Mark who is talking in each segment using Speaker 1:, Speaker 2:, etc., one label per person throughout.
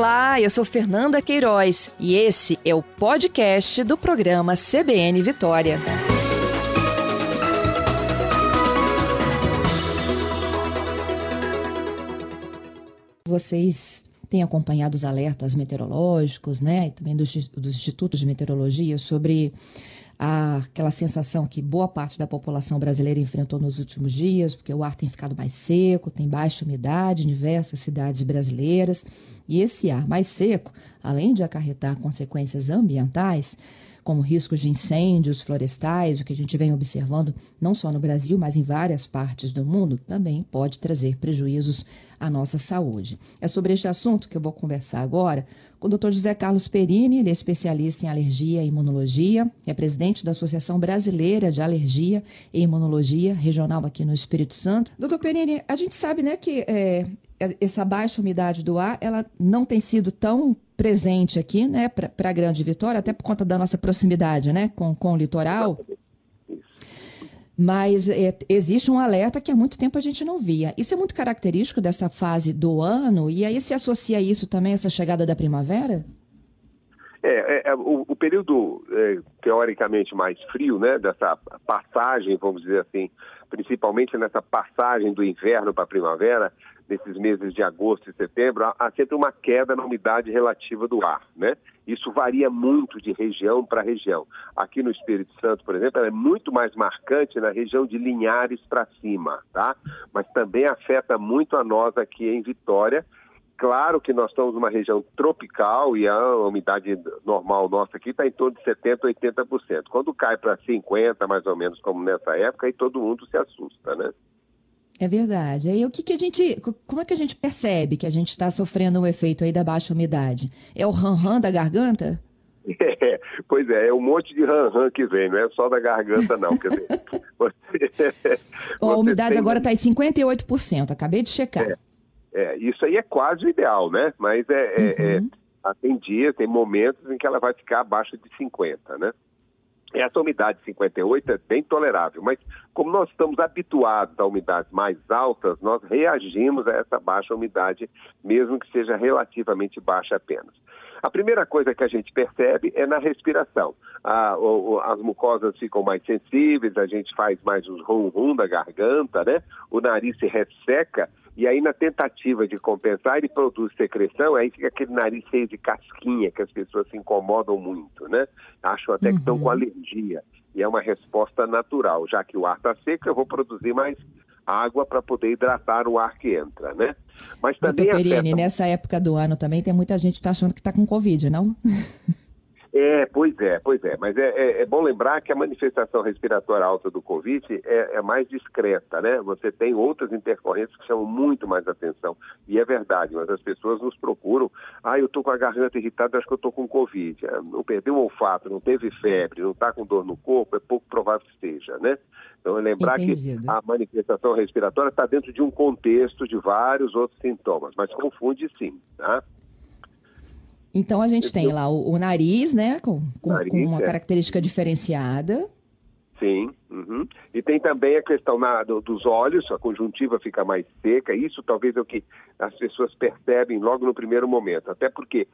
Speaker 1: Olá, eu sou Fernanda Queiroz e esse é o podcast do programa CBN Vitória. Vocês têm acompanhado os alertas meteorológicos, né, e também dos, dos institutos de meteorologia sobre a, aquela sensação que boa parte da população brasileira enfrentou nos últimos dias, porque o ar tem ficado mais seco, tem baixa umidade em diversas cidades brasileiras, e esse ar mais seco, além de acarretar consequências ambientais, como riscos de incêndios florestais, o que a gente vem observando não só no Brasil, mas em várias partes do mundo, também pode trazer prejuízos à nossa saúde. É sobre este assunto que eu vou conversar agora com o Dr. José Carlos Perini, ele é especialista em alergia e imunologia, é presidente da Associação Brasileira de Alergia e Imunologia Regional aqui no Espírito Santo. Doutor Perini, a gente sabe né, que é, essa baixa umidade do ar ela não tem sido tão presente aqui, né, para a Grande Vitória, até por conta da nossa proximidade, né, com, com o litoral. Mas é, existe um alerta que há muito tempo a gente não via. Isso é muito característico dessa fase do ano, e aí se associa isso também, essa chegada da primavera?
Speaker 2: É, é, é o, o, período é, teoricamente mais frio, né, dessa passagem, vamos dizer assim, principalmente nessa passagem do inverno para a primavera, nesses meses de agosto e setembro, há, sempre uma queda na umidade relativa do ar, né? Isso varia muito de região para região. Aqui no Espírito Santo, por exemplo, ela é muito mais marcante na região de Linhares para cima, tá? Mas também afeta muito a nós aqui em Vitória. Claro que nós estamos numa região tropical e a umidade normal nossa aqui está em torno de 70%, 80%. Quando cai para 50%, mais ou menos, como nessa época, aí todo mundo se assusta, né?
Speaker 1: É verdade. Aí o que, que a gente. Como é que a gente percebe que a gente está sofrendo o efeito aí da baixa umidade? É o ran-ran da garganta?
Speaker 2: É, pois é, é um monte de ran-ran que vem, não é só da garganta, não. Quer dizer,
Speaker 1: você, a umidade tem... agora está em 58%, acabei de checar.
Speaker 2: É, é, isso aí é quase o ideal, né? Mas é, é, é uhum. é, tem dias, tem momentos em que ela vai ficar abaixo de 50, né? Essa umidade 58 é bem tolerável, mas como nós estamos habituados a umidades mais altas, nós reagimos a essa baixa umidade, mesmo que seja relativamente baixa apenas. A primeira coisa que a gente percebe é na respiração. A, o, as mucosas ficam mais sensíveis, a gente faz mais os rum-rum da garganta, né? O nariz se resseca e aí, na tentativa de compensar, ele produz secreção, aí fica aquele nariz cheio de casquinha, que as pessoas se incomodam muito, né? Acham até que estão com uhum. alergia. E é uma resposta natural. Já que o ar está seco, eu vou produzir mais água para poder hidratar o ar que entra, né?
Speaker 1: Mas também Doutor Perini, afeta... nessa época do ano também tem muita gente que está achando que está com Covid, não?
Speaker 2: É, pois é, pois é. Mas é, é, é, bom lembrar que a manifestação respiratória alta do Covid é, é, mais discreta, né? Você tem outras intercorrências que chamam muito mais atenção. E é verdade, mas as pessoas nos procuram. Ah, eu estou com a garganta irritada, acho que eu estou com Covid. É, não perdeu o olfato, não teve febre, não está com dor no corpo, é pouco provável que esteja, né? Então, é lembrar Entendido. que a manifestação respiratória está dentro de um contexto de vários outros sintomas, mas confunde sim, tá?
Speaker 1: Então a gente tem lá o, o nariz, né, com, com, nariz, com uma é. característica diferenciada.
Speaker 2: Sim, uhum. e tem também a questão na, do, dos olhos, a conjuntiva fica mais seca, isso talvez é o que as pessoas percebem logo no primeiro momento, até porque,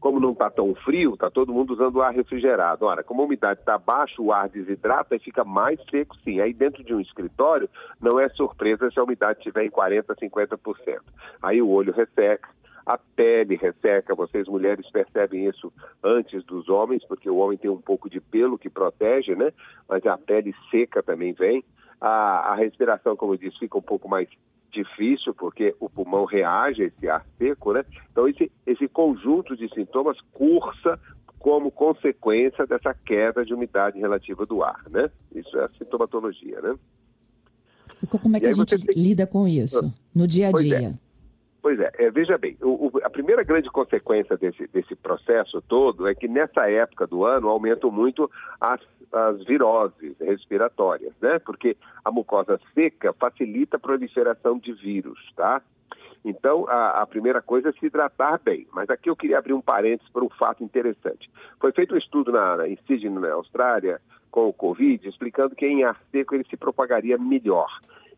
Speaker 2: como não está tão frio, está todo mundo usando ar refrigerado. Ora, como a umidade está baixa, o ar desidrata e fica mais seco sim. Aí dentro de um escritório, não é surpresa se a umidade estiver em 40%, 50%. Aí o olho resseca, a pele resseca, vocês mulheres percebem isso antes dos homens, porque o homem tem um pouco de pelo que protege, né? Mas a pele seca também vem. A, a respiração, como eu disse, fica um pouco mais difícil, porque o pulmão reage a esse ar seco, né? Então, esse, esse conjunto de sintomas cursa como consequência dessa queda de umidade relativa do ar, né? Isso é a sintomatologia, né?
Speaker 1: E como é que e a gente tem... lida com isso no dia a é. dia? É.
Speaker 2: Pois é, é veja bem, o, o, a primeira grande consequência desse, desse processo todo é que nessa época do ano aumentam muito as, as viroses respiratórias, né? Porque a mucosa seca facilita a proliferação de vírus, tá? Então, a, a, primeira coisa é se hidratar bem. Mas aqui eu queria abrir um parênteses para um fato interessante. Foi feito um estudo na, em Sydney, na Austrália, com o Covid, explicando que em ar seco ele se propagaria melhor.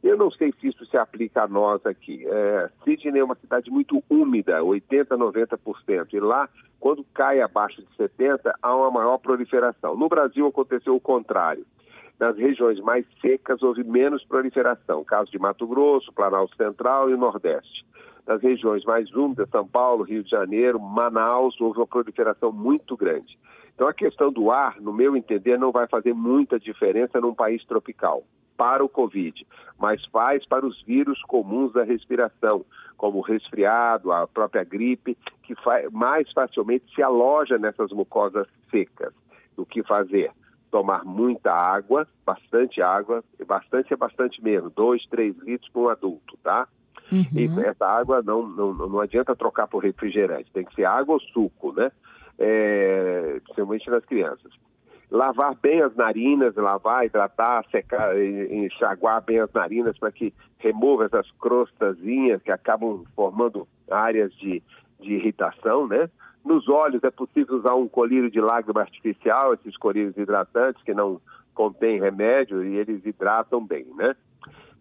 Speaker 2: Eu não sei se isso se aplica a nós aqui. É, Sydney é uma cidade muito úmida, 80%, 90%. E lá, quando cai abaixo de 70%, há uma maior proliferação. No Brasil aconteceu o contrário. Nas regiões mais secas houve menos proliferação, caso de Mato Grosso, Planalto Central e Nordeste. Nas regiões mais úmidas, São Paulo, Rio de Janeiro, Manaus, houve uma proliferação muito grande. Então a questão do ar, no meu entender, não vai fazer muita diferença num país tropical para o Covid, mas faz para os vírus comuns da respiração, como o resfriado, a própria gripe, que mais facilmente se aloja nessas mucosas secas. O que fazer? Tomar muita água, bastante água, bastante é bastante mesmo, 2, 3 litros para um adulto, tá? Uhum. E essa água não, não, não adianta trocar por refrigerante, tem que ser água ou suco, né? É, principalmente nas crianças lavar bem as narinas, lavar, hidratar, secar, enxaguar bem as narinas para que remova essas crostazinhas que acabam formando áreas de, de irritação, né? Nos olhos é possível usar um colírio de lágrima artificial, esses colírios hidratantes que não contêm remédio e eles hidratam bem, né?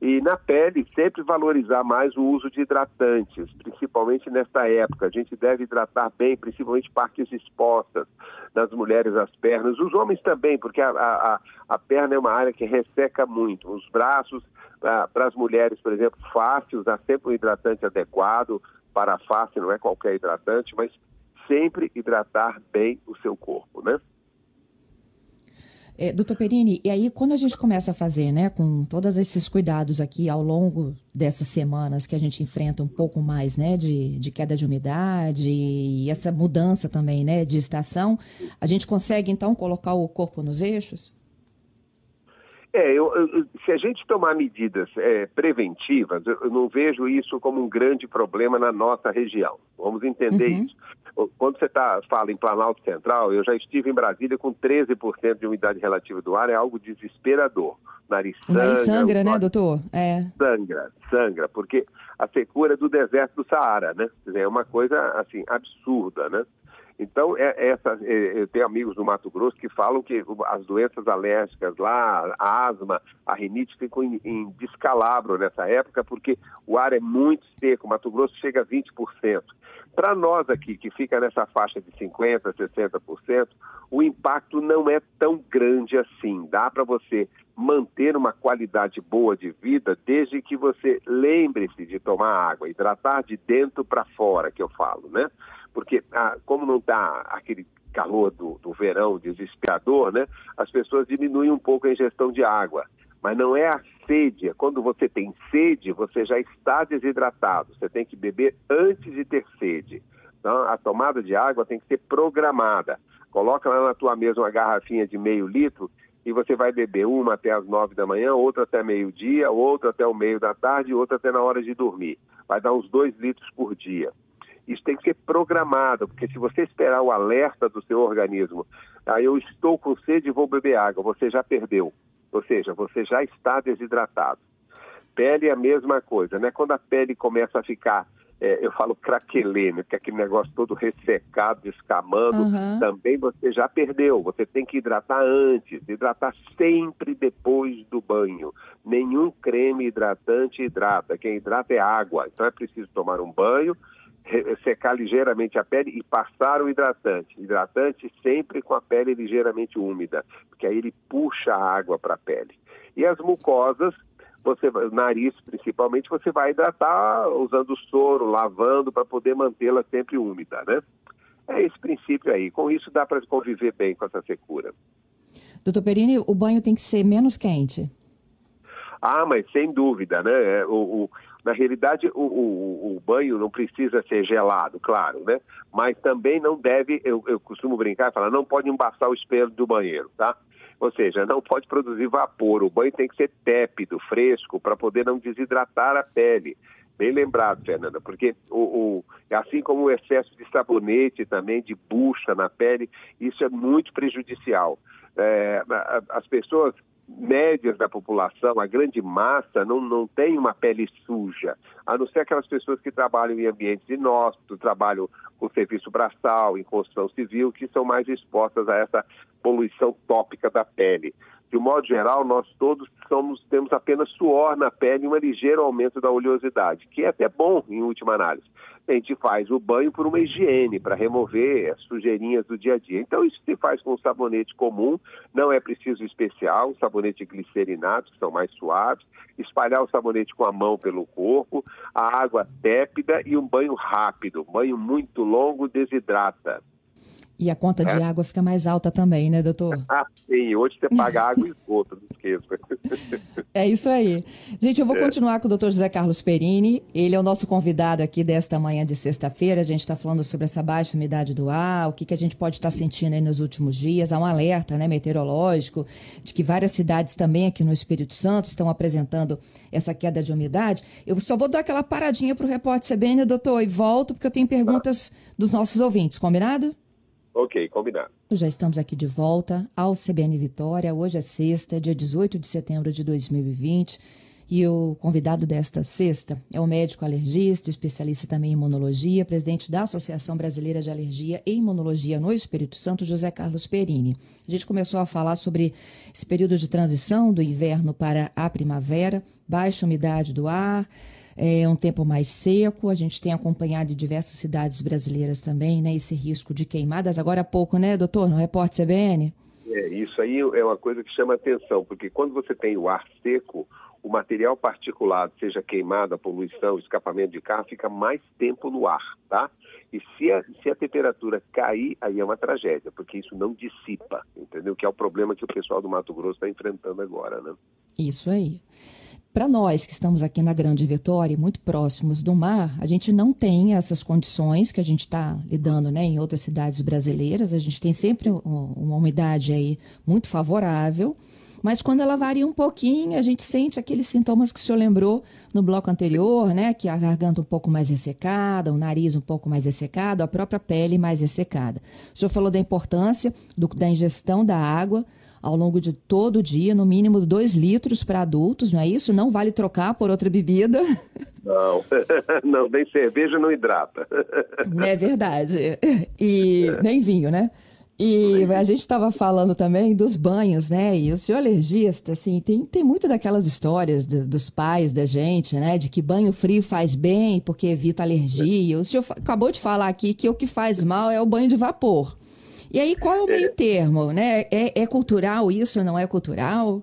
Speaker 2: E na pele, sempre valorizar mais o uso de hidratantes, principalmente nesta época. A gente deve hidratar bem, principalmente partes expostas, nas mulheres as pernas, os homens também, porque a, a, a perna é uma área que resseca muito. Os braços, para as mulheres, por exemplo, face, usar sempre um hidratante adequado para a face, não é qualquer hidratante, mas sempre hidratar bem o seu corpo, né?
Speaker 1: É, doutor Perini, e aí quando a gente começa a fazer, né, com todos esses cuidados aqui ao longo dessas semanas que a gente enfrenta um pouco mais, né, de, de queda de umidade e essa mudança também, né, de estação, a gente consegue então colocar o corpo nos eixos?
Speaker 2: É, eu, eu, se a gente tomar medidas é, preventivas, eu, eu, não vejo isso como um grande problema na nossa região. Vamos entender uhum. isso. Quando você tá, fala em Planalto Central, eu já estive em Brasília com 13% de umidade relativa do ar, é algo desesperador. Nariz sangra. O nariz
Speaker 1: sangra, né, doutor? É.
Speaker 2: Sangra, sangra, porque a secura é do deserto do Saara, né? É uma coisa, assim, absurda, né? Então, é, essa, é, eu tenho amigos do Mato Grosso que falam que as doenças alérgicas lá, a asma, a rinite ficam em, em descalabro nessa época, porque o ar é muito seco, o Mato Grosso chega a 20%. Para nós aqui, que fica nessa faixa de 50%, 60%, o impacto não é tão grande assim. Dá para você manter uma qualidade boa de vida desde que você lembre-se de tomar água, hidratar de dentro para fora, que eu falo, né? porque ah, como não está aquele calor do, do verão desesperador, né, as pessoas diminuem um pouco a ingestão de água. Mas não é a sede. Quando você tem sede, você já está desidratado. Você tem que beber antes de ter sede. Então, a tomada de água tem que ser programada. Coloca lá na tua mesa uma garrafinha de meio litro e você vai beber uma até as nove da manhã, outra até meio-dia, outra até o meio da tarde outra até na hora de dormir. Vai dar uns dois litros por dia. Isso tem que ser programado, porque se você esperar o alerta do seu organismo, ah, eu estou com sede e vou beber água, você já perdeu. Ou seja, você já está desidratado. Pele é a mesma coisa, né? Quando a pele começa a ficar, é, eu falo craquelêmio, que é aquele negócio todo ressecado, descamando, uhum. também você já perdeu. Você tem que hidratar antes, hidratar sempre depois do banho. Nenhum creme hidratante hidrata, quem hidrata é água. Então é preciso tomar um banho, secar ligeiramente a pele e passar o hidratante. Hidratante sempre com a pele ligeiramente úmida, porque aí ele puxa a água para a pele. E as mucosas, você, nariz principalmente, você vai hidratar usando soro, lavando para poder mantê-la sempre úmida, né? É esse princípio aí. Com isso dá para conviver bem com essa secura.
Speaker 1: Doutor Perini, o banho tem que ser menos quente?
Speaker 2: Ah, mas sem dúvida, né? É, o, o na realidade, o, o, o, banho não precisa ser gelado, claro, né? Mas também não deve, eu, eu costumo brincar e falar, não pode embaçar o espelho do banheiro, tá? Ou seja, não pode produzir vapor. O banho tem que ser tépido, fresco, para poder não desidratar a pele. Bem lembrado, Fernanda, porque o, o, assim como o excesso de sabonete também, de bucha na pele, isso é muito prejudicial. É, as pessoas médias da população, a grande massa, não, não tem uma pele suja, a não ser aquelas pessoas que trabalham em ambientes inóspitos, trabalham com serviço braçal, em construção civil, que são mais expostas a essa poluição tópica da pele. de um modo geral, nós todos somos, temos apenas suor na pele e um ligeiro aumento da oleosidade, que é até bom em última análise. A gente faz o banho por uma higiene, para remover as sujeirinhas do dia a dia. Então, isso se faz com um sabonete comum, não é preciso especial, um sabonete glicerinado, que são mais suaves, espalhar o sabonete com a mão pelo corpo, a água tépida e um banho rápido. Banho muito longo desidrata.
Speaker 1: E a conta é. de água fica mais alta também, né, doutor?
Speaker 2: Ah, sim. Hoje você paga água e esgoto, não esqueça.
Speaker 1: É isso aí. Gente, eu vou é. continuar com o doutor José Carlos Perini. Ele é o nosso convidado aqui desta manhã de sexta-feira. A gente está falando sobre essa baixa umidade do ar, o que, que a gente pode estar tá sentindo aí nos últimos dias. Há um alerta né, meteorológico de que várias cidades também aqui no Espírito Santo estão apresentando essa queda de umidade. Eu só vou dar aquela paradinha para o repórter CBN, doutor, e volto, porque eu tenho perguntas dos nossos ouvintes, combinado?
Speaker 2: Ok, combinado.
Speaker 1: Já estamos aqui de volta ao CBN Vitória. Hoje é sexta, dia 18 de setembro de 2020. E o convidado desta sexta é o médico alergista, especialista também em imunologia, presidente da Associação Brasileira de Alergia e Imunologia no Espírito Santo, José Carlos Perini. A gente começou a falar sobre esse período de transição do inverno para a primavera, baixa umidade do ar, é um tempo mais seco. A gente tem acompanhado em diversas cidades brasileiras também, né, esse risco de queimadas. Agora há pouco, né, doutor, no repórter CBN?
Speaker 2: É, isso aí é uma coisa que chama atenção, porque quando você tem o ar seco, o material particulado, seja queimado, a poluição, escapamento de carro, fica mais tempo no ar, tá? E se a, se a temperatura cair, aí é uma tragédia, porque isso não dissipa, entendeu? Que é o problema que o pessoal do Mato Grosso está enfrentando agora, né?
Speaker 1: Isso aí. Para nós que estamos aqui na Grande Vitória, muito próximos do mar, a gente não tem essas condições que a gente está lidando né, em outras cidades brasileiras. A gente tem sempre uma umidade aí muito favorável, mas quando ela varia um pouquinho, a gente sente aqueles sintomas que o senhor lembrou no bloco anterior, né? Que a garganta um pouco mais ressecada, o nariz um pouco mais ressecado, a própria pele mais ressecada. O senhor falou da importância do, da ingestão da água ao longo de todo o dia, no mínimo 2 litros para adultos, não é isso? Não vale trocar por outra bebida.
Speaker 2: Não, não, nem cerveja não hidrata.
Speaker 1: É verdade. E nem vinho, né? E a gente estava falando também dos banhos, né? E o senhor alergista, assim, tem, tem muito daquelas histórias de, dos pais da gente, né? De que banho frio faz bem porque evita alergia. O senhor acabou de falar aqui que o que faz mal é o banho de vapor. E aí, qual é o meio termo? Né? É, é cultural isso, não é cultural?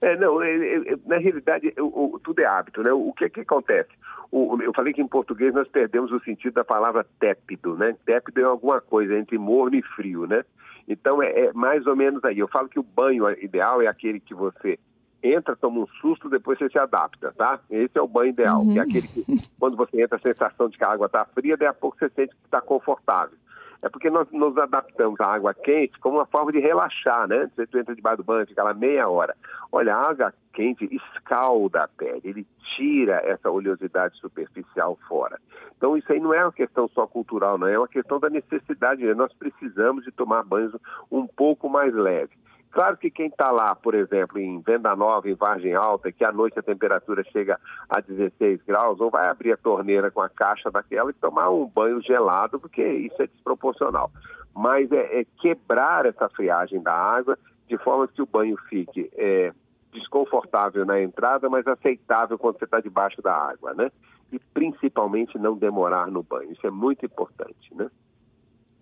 Speaker 2: É, não, é, é, na realidade, o, o, tudo é hábito, né? O, que que acontece? Eu falei que em português nós perdemos o sentido da palavra tépido, né? Tépido é alguma coisa entre morno e frio, né? Então é, é, mais ou menos aí. Eu falo que o banho ideal é aquele que você entra, toma um susto, depois você se adapta, tá? Esse é o banho ideal, uhum. que é aquele que quando você entra a sensação de que a água está fria, daí a pouco você sente que está confortável é porque nós nos adaptamos à água quente como uma forma de relaxar, né? Você entra debaixo do banho, fica lá meia hora. Olha, a água quente escalda a pele, ele tira essa oleosidade superficial fora. Então isso aí não é uma questão só cultural, não é uma questão da necessidade. Né? Nós precisamos de tomar banhos um pouco mais leves. Claro que quem está lá, por exemplo, em Venda Nova, em Vargem Alta, que à noite a temperatura chega a 16 graus, ou vai abrir a torneira com a caixa daquela e tomar um banho gelado, porque isso é desproporcional. Mas é, é quebrar essa friagem da água de forma que o banho fique é, desconfortável na entrada, mas aceitável quando você está debaixo da água, né? E principalmente não demorar no banho. Isso é muito importante, né?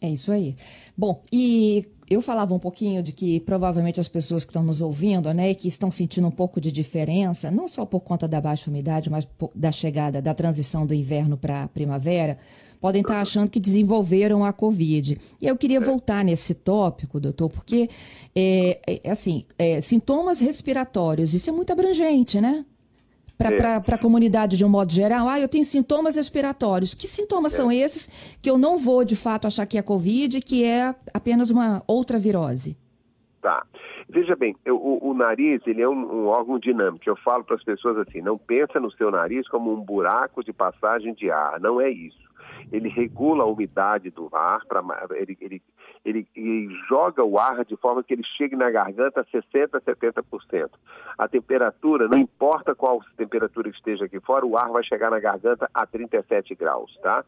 Speaker 1: É isso aí. Bom, e eu falava um pouquinho de que provavelmente as pessoas que estão nos ouvindo, né, que estão sentindo um pouco de diferença, não só por conta da baixa umidade, mas da chegada, da transição do inverno para a primavera, podem estar achando que desenvolveram a Covid. E eu queria voltar nesse tópico, doutor, porque, é, é assim, é, sintomas respiratórios, isso é muito abrangente, né? Para é. a comunidade de um modo geral? Ah, eu tenho sintomas respiratórios. Que sintomas é. são esses que eu não vou, de fato, achar que é Covid, que é apenas uma outra virose?
Speaker 2: Tá. Veja bem, o, o nariz ele é um, um, órgão dinâmico. Eu falo para as pessoas assim, não pensa no seu nariz como um buraco de passagem de ar. Não é isso. Ele regula a umidade do ar, pra, ele, ele, ele, ele, joga o ar de forma que ele chegue na garganta a 60%, 70%. A temperatura, não importa qual temperatura esteja aqui fora, o ar vai chegar na garganta a 37 graus, tá?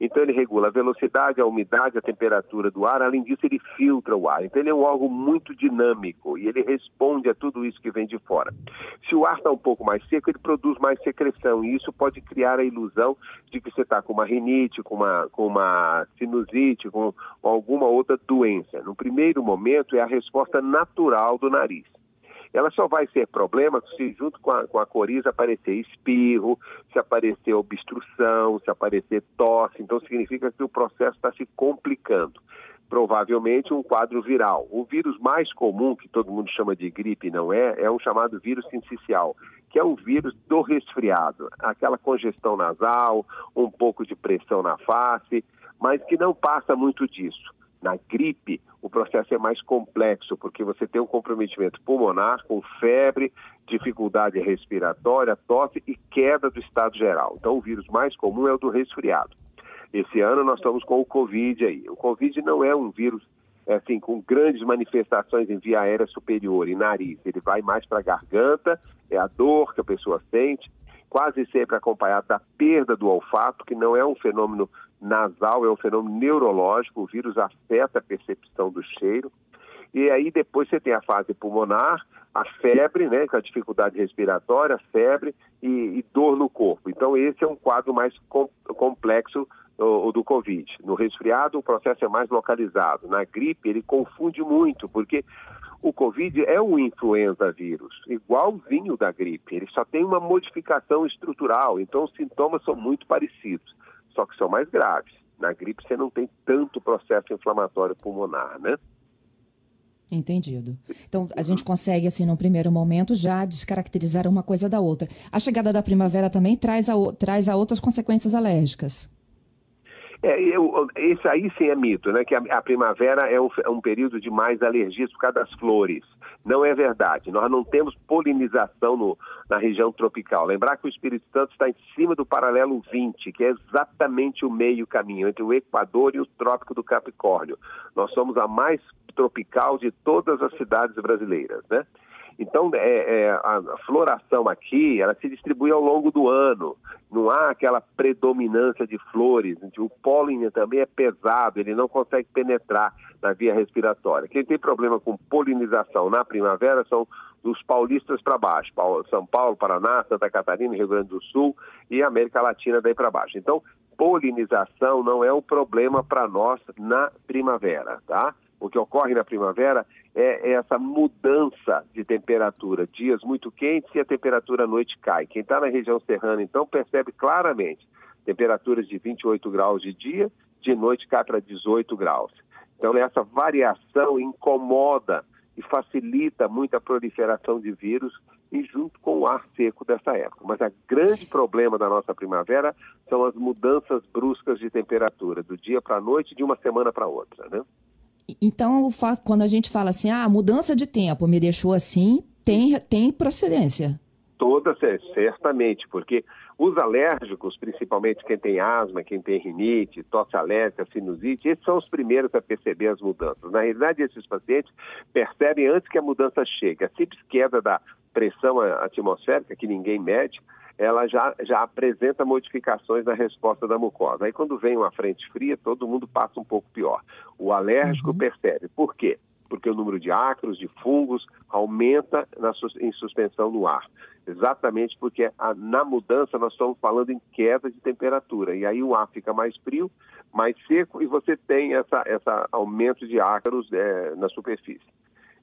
Speaker 2: Então ele regula a velocidade, a umidade, a temperatura do ar, além disso ele filtra o ar. Então ele é um órgão muito dinâmico e ele responde a tudo isso que vem de fora. Se o ar está um pouco mais seco, ele produz mais secreção e isso pode criar a ilusão de que você está com uma rinite, com uma, com uma sinusite, com alguma outra doença. No primeiro momento é a resposta natural do nariz ela só vai ser problema se junto com a, com a coriza aparecer espirro, se aparecer obstrução, se aparecer tosse. Então significa que o processo está se complicando. Provavelmente um quadro viral. O vírus mais comum, que todo mundo chama de gripe, não é, é um chamado vírus sincicial, que é um vírus do resfriado. Aquela congestão nasal, um pouco de pressão na face, mas que não passa muito disso. Na gripe, o processo é mais complexo, porque você tem um comprometimento pulmonar com febre, dificuldade respiratória, tosse e queda do estado geral. Então, o vírus mais comum é o do resfriado. Esse ano nós estamos com o Covid aí. O Covid não é um vírus é assim, com grandes manifestações em via aérea superior e nariz. Ele vai mais para a garganta, é a dor que a pessoa sente, quase sempre acompanhado da perda do olfato, que não é um fenômeno nasal, é um fenômeno neurológico, o vírus afeta a percepção do cheiro. E aí depois você tem a fase pulmonar, a febre, né, com a dificuldade respiratória, febre e, e dor no corpo. Então esse é um quadro mais com, complexo o, o, do Covid. No resfriado o processo é mais localizado. Na gripe ele confunde muito, porque o Covid é um influenza vírus, igualzinho da gripe. Ele só tem uma modificação estrutural, então os sintomas são muito parecidos, só que são mais graves. Na gripe você não tem tanto processo inflamatório pulmonar, né?
Speaker 1: Entendido. Então, a gente consegue, assim, num primeiro momento, já descaracterizar uma coisa da outra. A chegada da primavera também traz a, traz a outras consequências alérgicas.
Speaker 2: É, eu, esse aí sim é mito, né? Que a, a primavera é um, é um, período de mais alergias por causa das flores. Não é verdade. Nós não temos polinização no, na região tropical. Lembrar que o Espírito Santo está em cima do paralelo 20, que é exatamente o meio caminho entre o Equador e o Trópico do Capricórnio. Nós somos a mais tropical de todas as cidades brasileiras, né? Então, é, é, a floração aqui, ela se distribui ao longo do ano. Não há aquela predominância de flores. O pólen também é pesado, ele não consegue penetrar na via respiratória. Quem tem problema com polinização na primavera são dos paulistas para baixo. São Paulo, Paraná, Santa Catarina, Rio Grande do Sul e América Latina daí para baixo. Então, polinização não é um problema para nós na primavera, tá? O que ocorre na primavera é, é essa mudança de temperatura. Dias muito quentes e a temperatura à noite cai. Quem está na região serrana, então, percebe claramente temperaturas de 28 graus de dia, de noite cai para 18 graus. Então, essa variação incomoda e facilita muito a proliferação de vírus e junto com o ar seco dessa época. Mas o grande problema da nossa primavera são as mudanças bruscas de temperatura, do dia para a noite, de uma semana para outra, né?
Speaker 1: Então, o fato, quando a gente fala assim, ah, mudança de tempo me deixou assim, tem, tem procedência.
Speaker 2: Toda, certamente, porque os alérgicos, principalmente quem tem asma, quem tem rinite, tosse alérgica, sinusite, esses são os primeiros a perceber as mudanças. Na realidade, esses pacientes percebem antes que a mudança chegue. A simples queda da pressão atmosférica, que ninguém mede, ela já, já apresenta modificações na resposta da mucosa. Aí quando vem uma frente fria, todo mundo passa um pouco pior. O alérgico uhum. percebe. Por quê? Porque o número de ácaros, de fungos, aumenta na, em suspensão no ar. Exatamente porque a, na mudança nós estamos falando em queda de temperatura. E aí o ar fica mais frio, mais seco, e você tem essa, essa aumento de ácaros é, na superfície.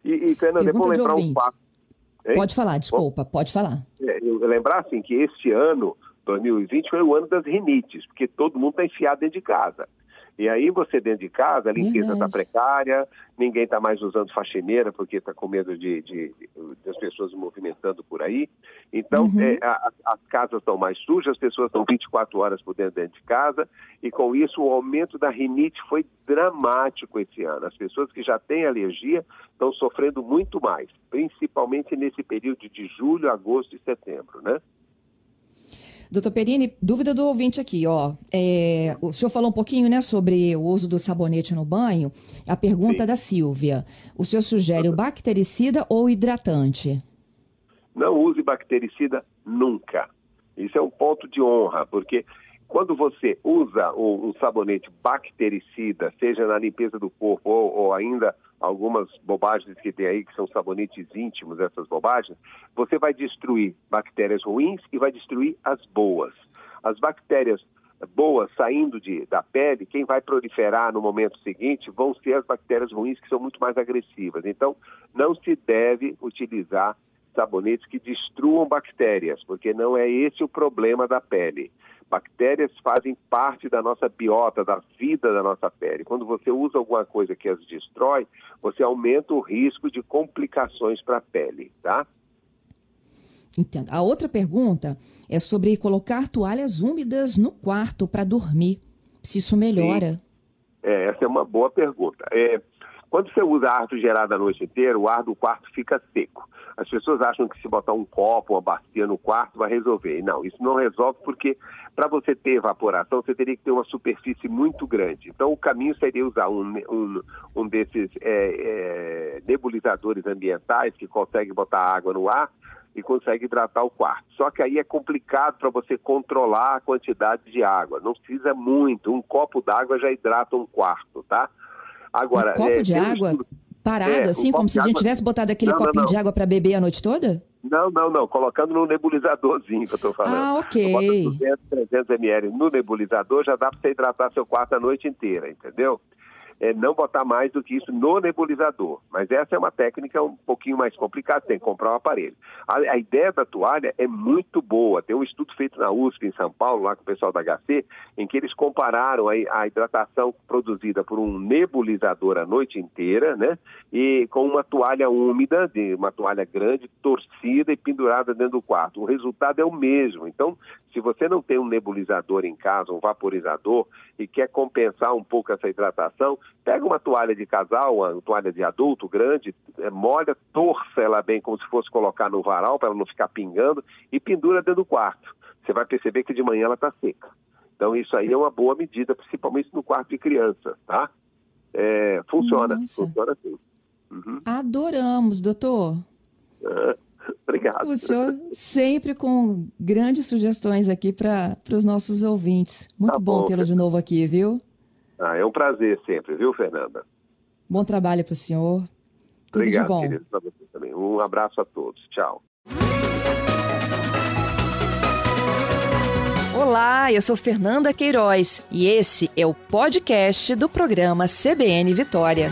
Speaker 2: E, e Fernanda,
Speaker 1: vou lembrar um fato Hein? Pode falar, desculpa, Bom, pode falar.
Speaker 2: É, eu lembrar assim que este ano, 2020, foi o ano das rinites, porque todo mundo está enfiado dentro de casa. E aí você dentro de casa, a limpeza está precária, ninguém está mais usando faxineira porque está com medo de, de, de, as pessoas movimentando por aí. Então, uhum. é, a, as casas estão mais sujas, as pessoas estão 24 horas por dentro, dentro de casa, e com isso o aumento da rinite foi dramático esse ano. As pessoas que já têm alergia estão sofrendo muito mais, principalmente nesse período de julho, agosto e setembro, né?
Speaker 1: Doutor Perini, dúvida do ouvinte aqui, ó. É, o senhor falou um pouquinho, né, sobre o uso do sabonete no banho. A pergunta Sim. da Silvia. O senhor sugere o bactericida ou hidratante?
Speaker 2: Não use bactericida nunca. Isso é um ponto de honra, porque quando você usa um sabonete bactericida, seja na limpeza do corpo ou, ou, ainda algumas bobagens que tem aí, que são sabonetes íntimos, essas bobagens, você vai destruir bactérias ruins e vai destruir as boas. As bactérias boas saindo de, da pele, quem vai proliferar no momento seguinte vão ser as bactérias ruins, que são muito mais agressivas. Então, não se deve utilizar sabonetes que destruam bactérias, porque não é esse o problema da pele. Bactérias fazem parte da nossa biota, da vida da nossa pele. Quando você usa alguma coisa que as destrói, você aumenta o risco de complicações para a pele, tá?
Speaker 1: Entendo. A outra pergunta é sobre colocar toalhas úmidas no quarto para dormir. Se isso melhora.
Speaker 2: É, essa é uma boa pergunta. É, quando você usa ar gerado a noite inteira, o ar do quarto fica seco. As pessoas acham que se botar um copo, uma bacia no quarto vai resolver. Não, isso não resolve porque para você ter evaporação você teria que ter uma superfície muito grande. Então o caminho seria usar um, um, um desses é, é, nebulizadores ambientais que consegue botar água no ar e consegue hidratar o quarto. Só que aí é complicado para você controlar a quantidade de água. Não precisa muito. Um copo d'água já hidrata um quarto, tá?
Speaker 1: Agora, um copo é, de água? Um Parado, é, assim, como se a gente tivesse botado aquele não, copinho não, não. de água para beber a noite toda?
Speaker 2: Não, não, não. Colocando no nebulizadorzinho que eu estou falando.
Speaker 1: Ah, ok.
Speaker 2: Bota 200, 300 ml no nebulizador, já dá para você hidratar seu quarto a noite inteira, entendeu? É, não botar mais do que isso no nebulizador. Mas essa é uma técnica um pouquinho mais complicada, tem que comprar um aparelho. A, a, ideia da toalha é muito boa. Tem um estudo feito na USP, em São Paulo, lá com o pessoal da HC, em que eles compararam a, a hidratação produzida por um nebulizador a noite inteira, né? E com uma toalha úmida, de uma toalha grande, torcida e pendurada dentro do quarto. O resultado é o mesmo. Então, se você não tem um nebulizador em casa, um vaporizador, e quer compensar um pouco essa hidratação, pega uma toalha de casal, uma toalha de adulto grande, é, molha, torça ela bem como se fosse colocar no varal para ela não ficar pingando e pendura dentro do quarto. Você vai perceber que de manhã ela está seca. Então isso aí é uma boa medida, principalmente no quarto de criança, tá? É, funciona, Nossa. funciona assim.
Speaker 1: Uhum. Adoramos, doutor.
Speaker 2: É. Obrigado.
Speaker 1: O senhor sempre com grandes sugestões aqui para os nossos ouvintes. Muito tá bom, bom tê-lo de novo aqui, viu?
Speaker 2: Ah, é um prazer sempre, viu, Fernanda?
Speaker 1: Bom trabalho para o senhor. Tudo
Speaker 2: Obrigado,
Speaker 1: de bom.
Speaker 2: Querido, você também. Um abraço a todos. Tchau.
Speaker 1: Olá, eu sou Fernanda Queiroz e esse é o podcast do programa CBN Vitória.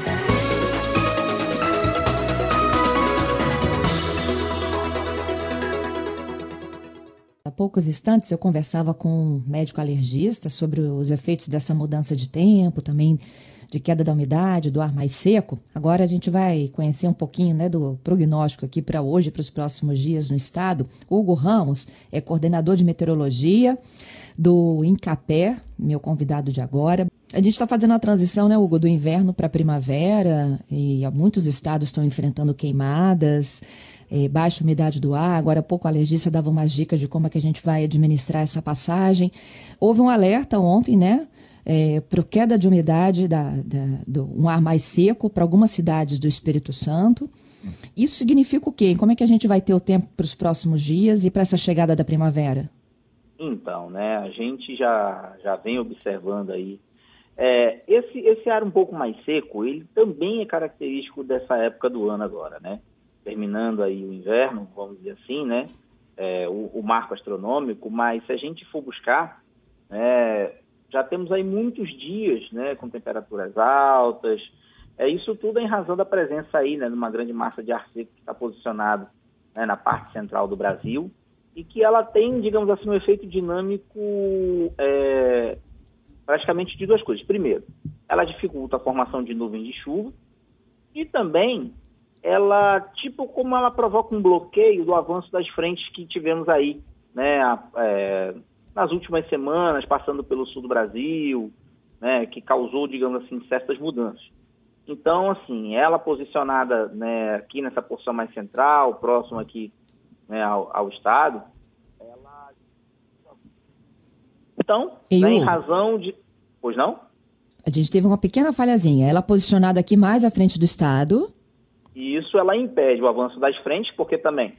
Speaker 1: Poucos instantes eu conversava com um médico alergista sobre os efeitos dessa mudança de tempo, também de queda da umidade, do ar mais seco. Agora a gente vai conhecer um pouquinho né, do prognóstico aqui para hoje, para os próximos dias no estado. Hugo Ramos é coordenador de meteorologia do Incapé, meu convidado de agora. A gente está fazendo a transição, né, Hugo, do inverno para a primavera e muitos estados estão enfrentando queimadas é, baixa umidade do ar. Agora há pouco a alergista dava umas dicas de como é que a gente vai administrar essa passagem. Houve um alerta ontem, né? É, para queda de umidade, da, da, do, um ar mais seco para algumas cidades do Espírito Santo. Isso significa o quê? Como é que a gente vai ter o tempo para os próximos dias e para essa chegada da primavera?
Speaker 3: Então, né, a gente já, já vem observando aí. É, esse, esse ar um pouco mais seco, ele também é característico dessa época do ano agora, né? Terminando aí o inverno, vamos dizer assim, né? É, o, o, marco astronômico, mas se a gente for buscar, é, já temos aí muitos dias, né, com temperaturas altas. É isso tudo em razão da presença aí, né, de uma grande massa de ar seco que está posicionado né, na parte central do Brasil e que ela tem, digamos assim, um efeito dinâmico é, praticamente de duas coisas. Primeiro, ela dificulta a formação de nuvens de chuva e também ela, tipo como ela provoca um bloqueio do avanço das frentes que tivemos aí, né, é, nas últimas semanas, passando pelo sul do Brasil, né, que causou, digamos assim, certas mudanças. Então, assim, ela posicionada né, aqui nessa porção mais central, próximo aqui né, ao, ao estado, ela Então, né, em razão de. Pois não?
Speaker 1: A gente teve uma pequena falhazinha. Ela posicionada aqui mais à frente do Estado.
Speaker 3: E isso ela impede o avanço das frentes, porque também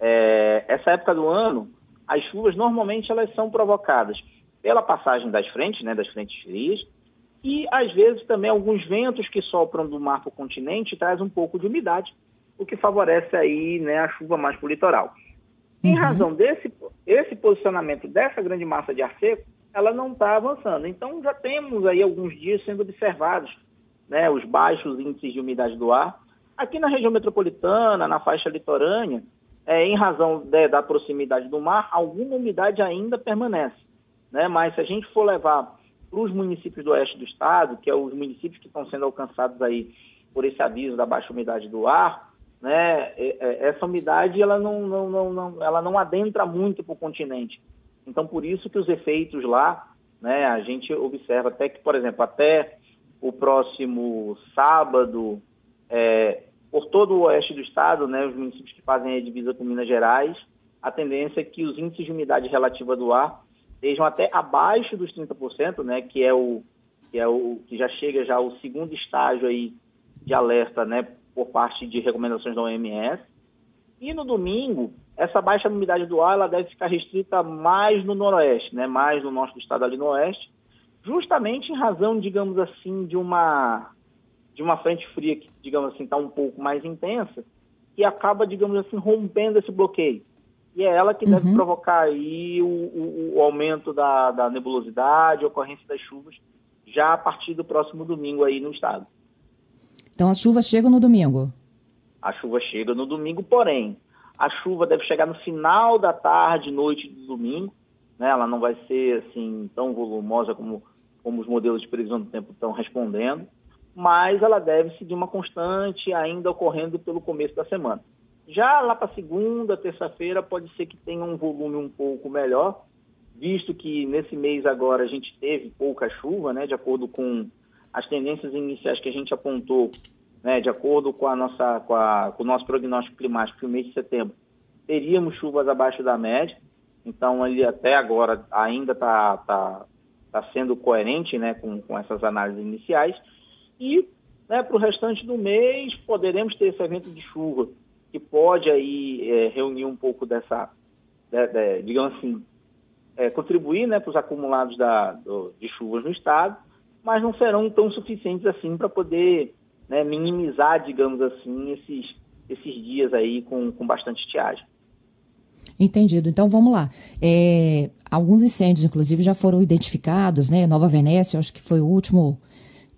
Speaker 3: é, essa época do ano, as chuvas normalmente elas são provocadas pela passagem das frentes, né, das frentes frias, e às vezes também alguns ventos que sopram do mar para o continente traz um pouco de umidade, o que favorece aí né, a chuva mais para o litoral. Em uhum. razão desse esse posicionamento dessa grande massa de ar seco, ela não está avançando. Então já temos aí alguns dias sendo observados né, os baixos índices de umidade do ar. Aqui na região metropolitana, na faixa litorânea, é, em razão de, da proximidade do mar, alguma umidade ainda permanece. Né? Mas se a gente for levar para os municípios do oeste do estado, que é os municípios que estão sendo alcançados aí por esse aviso da baixa umidade do ar, né, essa umidade ela não, não, não, não ela não adentra muito para o continente. Então, por isso que os efeitos lá, né, a gente observa até que, por exemplo, até o próximo sábado, é, por todo o oeste do estado, né, os municípios que fazem a divisa com Minas Gerais, a tendência é que os índices de umidade relativa do ar estejam até abaixo dos 30%, né, que é o que é o que já chega já o segundo estágio aí de alerta, né, por parte de recomendações da OMS. E no domingo, essa baixa umidade do ar ela deve ficar restrita mais no noroeste, né, mais no norte do estado ali no oeste, justamente em razão, digamos assim, de uma de uma frente fria que, digamos assim, está um pouco mais intensa, que acaba, digamos assim, rompendo esse bloqueio. E é ela que uhum. deve provocar aí o, o, o aumento da, da, nebulosidade, a ocorrência das chuvas, já a partir do próximo domingo aí no estado.
Speaker 1: Então as chuvas chegam no domingo?
Speaker 3: A chuva chega no domingo, porém, a chuva deve chegar no final da tarde, noite do domingo. Né? Ela não vai ser assim tão volumosa como, como os modelos de previsão do tempo estão respondendo, mas ela deve seguir uma constante ainda ocorrendo pelo começo da semana. Já lá para segunda, terça-feira, pode ser que tenha um volume um pouco melhor, visto que nesse mês agora a gente teve pouca chuva, né, de acordo com as tendências iniciais que a gente apontou, né, de acordo com, a nossa, com, a, com o nosso prognóstico climático, que o mês de setembro teríamos chuvas abaixo da média, então ele até agora ainda está tá, tá sendo coerente né, com, com essas análises iniciais, e né, para o restante do mês poderemos ter esse evento de chuva que pode aí é, reunir um pouco dessa, de, de, digamos assim, é, contribuir né, para os acumulados da, do, de chuvas no estado, mas não serão tão suficientes assim para poder né, minimizar, digamos assim, esses, esses dias aí com, com bastante estiagem.
Speaker 1: Entendido. Então vamos lá. É, alguns incêndios, inclusive, já foram identificados, né? Nova Venécia, acho que foi o último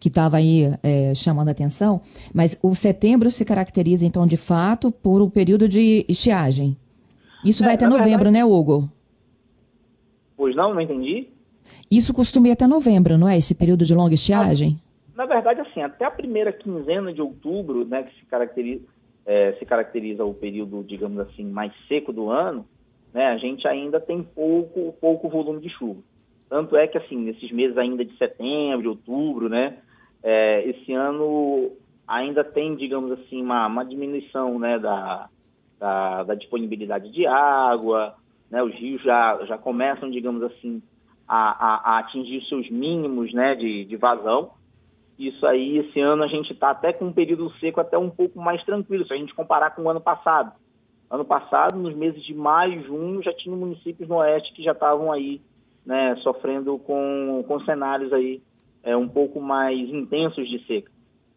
Speaker 1: que estava aí é, chamando a atenção, mas o setembro se caracteriza, então, de fato, por um período de estiagem. Isso é, vai até novembro, verdade... né, Hugo?
Speaker 3: Pois não, não entendi.
Speaker 1: Isso costuma ir até novembro, não é? Esse período de longa estiagem?
Speaker 3: Na, na verdade, assim, até a primeira quinzena de outubro, né, que se caracteriza, é, se caracteriza o período, digamos assim, mais seco do ano, né, a gente ainda tem pouco, pouco volume de chuva. Tanto é que, assim, nesses meses ainda de setembro, de outubro, né, é, esse ano ainda tem, digamos assim, uma, uma diminuição né, da, da, da, disponibilidade de água, né, os rios já, já começam, digamos assim, a, a, a atingir seus mínimos né, de, de vazão. Isso aí, esse ano a gente está até com um período seco até um pouco mais tranquilo, se a gente comparar com o ano passado. Ano passado, nos meses de maio e junho, já tinha municípios no oeste que já estavam aí né, sofrendo com, com cenários aí é, um pouco mais intensos de seca.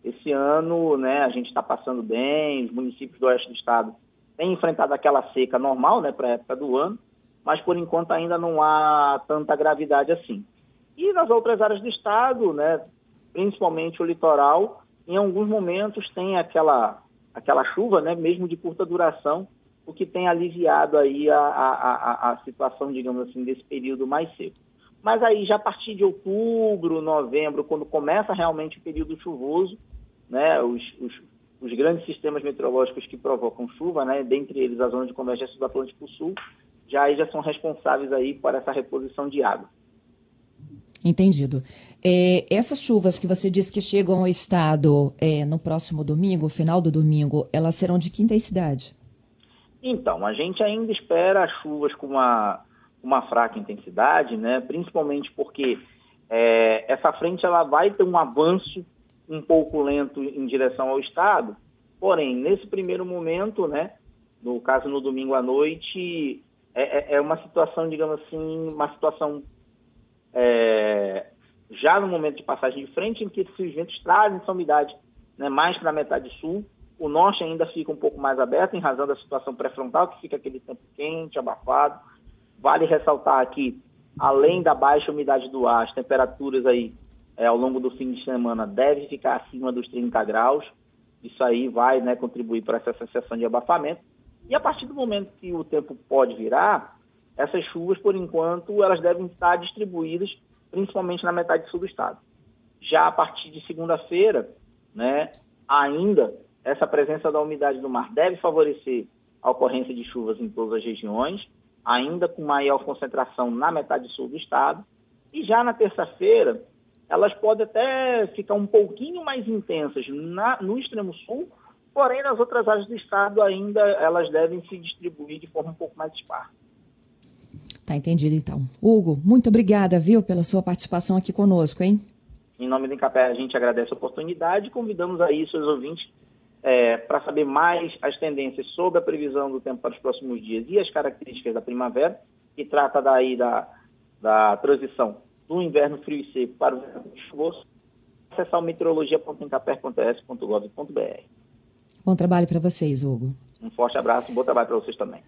Speaker 3: Esse ano, né, a gente está passando bem, os municípios do oeste do estado têm enfrentado aquela seca normal, né, para a época do ano, mas por enquanto ainda não há tanta gravidade assim. E nas outras áreas do estado, né, principalmente o litoral, em alguns momentos tem aquela, aquela chuva, né, mesmo de curta duração, o que tem aliviado aí a, a, a, a situação, digamos assim, desse período mais seco. Mas aí já a partir de outubro, novembro, quando começa realmente o período chuvoso, né, os, os, os grandes sistemas meteorológicos que provocam chuva, né, dentre eles a zona de convergência do Atlântico Sul, já aí já são responsáveis aí por essa reposição de água.
Speaker 1: Entendido. É, essas chuvas que você disse que chegam ao estado é, no próximo domingo, final do domingo, elas serão de que intensidade?
Speaker 3: Então, a gente ainda espera chuvas com uma uma fraca intensidade, né? principalmente porque é, essa frente ela vai ter um avanço um pouco lento em direção ao estado, porém, nesse primeiro momento, né, no caso no domingo à noite, é, é, é uma situação, digamos assim, uma situação é, já no momento de passagem de frente, em que esses ventos trazem essa umidade né, mais para a metade sul, o norte ainda fica um pouco mais aberto em razão da situação pré-frontal, que fica aquele tempo quente, abafado. Vale ressaltar aqui, além da baixa umidade do ar, as temperaturas aí é, ao longo do fim de semana devem ficar acima dos 30 graus. Isso aí vai né, contribuir para essa sensação de abafamento. E a partir do momento que o tempo pode virar, essas chuvas, por enquanto, elas devem estar distribuídas principalmente na metade sul do estado. Já a partir de segunda-feira, né, ainda essa presença da umidade do mar deve favorecer a ocorrência de chuvas em todas as regiões, ainda com maior concentração na metade sul do estado. E já na terça-feira, elas podem até ficar um pouquinho mais intensas na, no extremo sul, porém nas outras áreas do estado ainda elas devem se distribuir de forma um pouco mais esparsa.
Speaker 1: Tá entendido então. Hugo, muito obrigada, viu, pela sua participação aqui conosco, hein?
Speaker 3: Em nome do Encapé, a gente agradece a oportunidade e convidamos aí seus ouvintes é, para saber mais as tendências sobre a previsão do tempo para os próximos dias e as características da primavera, que trata daí da, da transição do inverno frio e seco para o inverno chuvoso, acessar o meteorologia.encapé.es.gov.br.
Speaker 1: Bom trabalho para vocês, Hugo.
Speaker 3: Um forte abraço, bom trabalho para vocês também.